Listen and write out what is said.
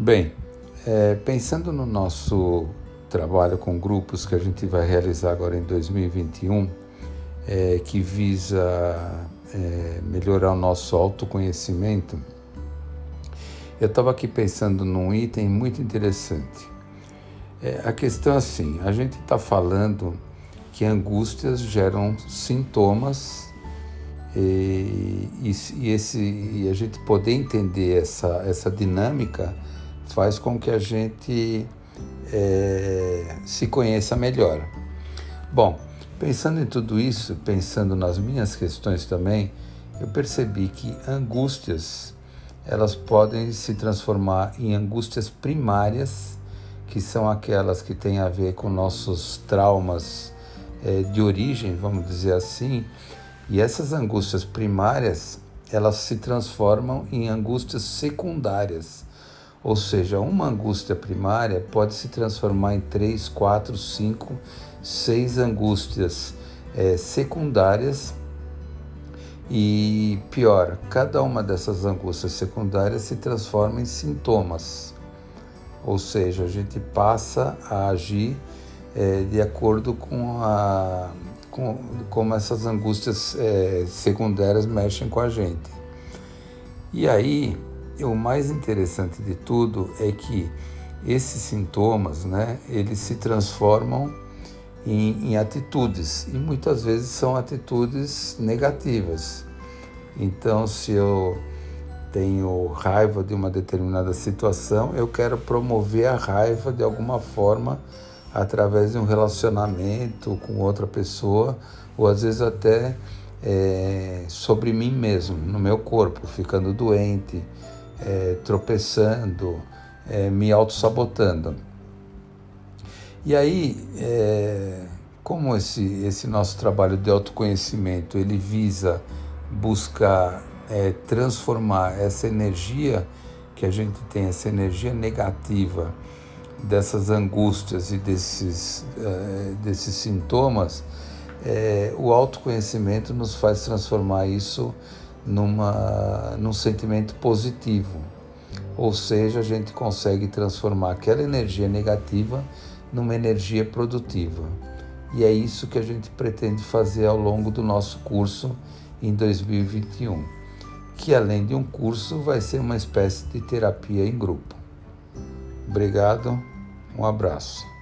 Bem, é, pensando no nosso trabalho com grupos que a gente vai realizar agora em 2021, é, que visa é, melhorar o nosso autoconhecimento, eu estava aqui pensando num item muito interessante. É, a questão é assim: a gente está falando que angústias geram sintomas e, e, e, esse, e a gente poder entender essa, essa dinâmica faz com que a gente é, se conheça melhor. Bom, pensando em tudo isso, pensando nas minhas questões também, eu percebi que angústias elas podem se transformar em angústias primárias, que são aquelas que têm a ver com nossos traumas é, de origem, vamos dizer assim, e essas angústias primárias elas se transformam em angústias secundárias ou seja, uma angústia primária pode se transformar em três, quatro, cinco, seis angústias é, secundárias. E pior, cada uma dessas angústias secundárias se transforma em sintomas. Ou seja, a gente passa a agir é, de acordo com, a, com como essas angústias é, secundárias mexem com a gente. E aí, e o mais interessante de tudo é que esses sintomas, né, eles se transformam em, em atitudes e muitas vezes são atitudes negativas. Então, se eu tenho raiva de uma determinada situação, eu quero promover a raiva de alguma forma através de um relacionamento com outra pessoa, ou às vezes até é, sobre mim mesmo, no meu corpo, ficando doente, é, tropeçando, é, me auto-sabotando. E aí, é, como esse, esse nosso trabalho de autoconhecimento ele visa buscar é, transformar essa energia que a gente tem, essa energia negativa dessas angústias e desses, é, desses sintomas, é, o autoconhecimento nos faz transformar isso numa, num sentimento positivo. Ou seja, a gente consegue transformar aquela energia negativa numa energia produtiva. E é isso que a gente pretende fazer ao longo do nosso curso em 2021, que além de um curso, vai ser uma espécie de terapia em grupo. Obrigado, um abraço.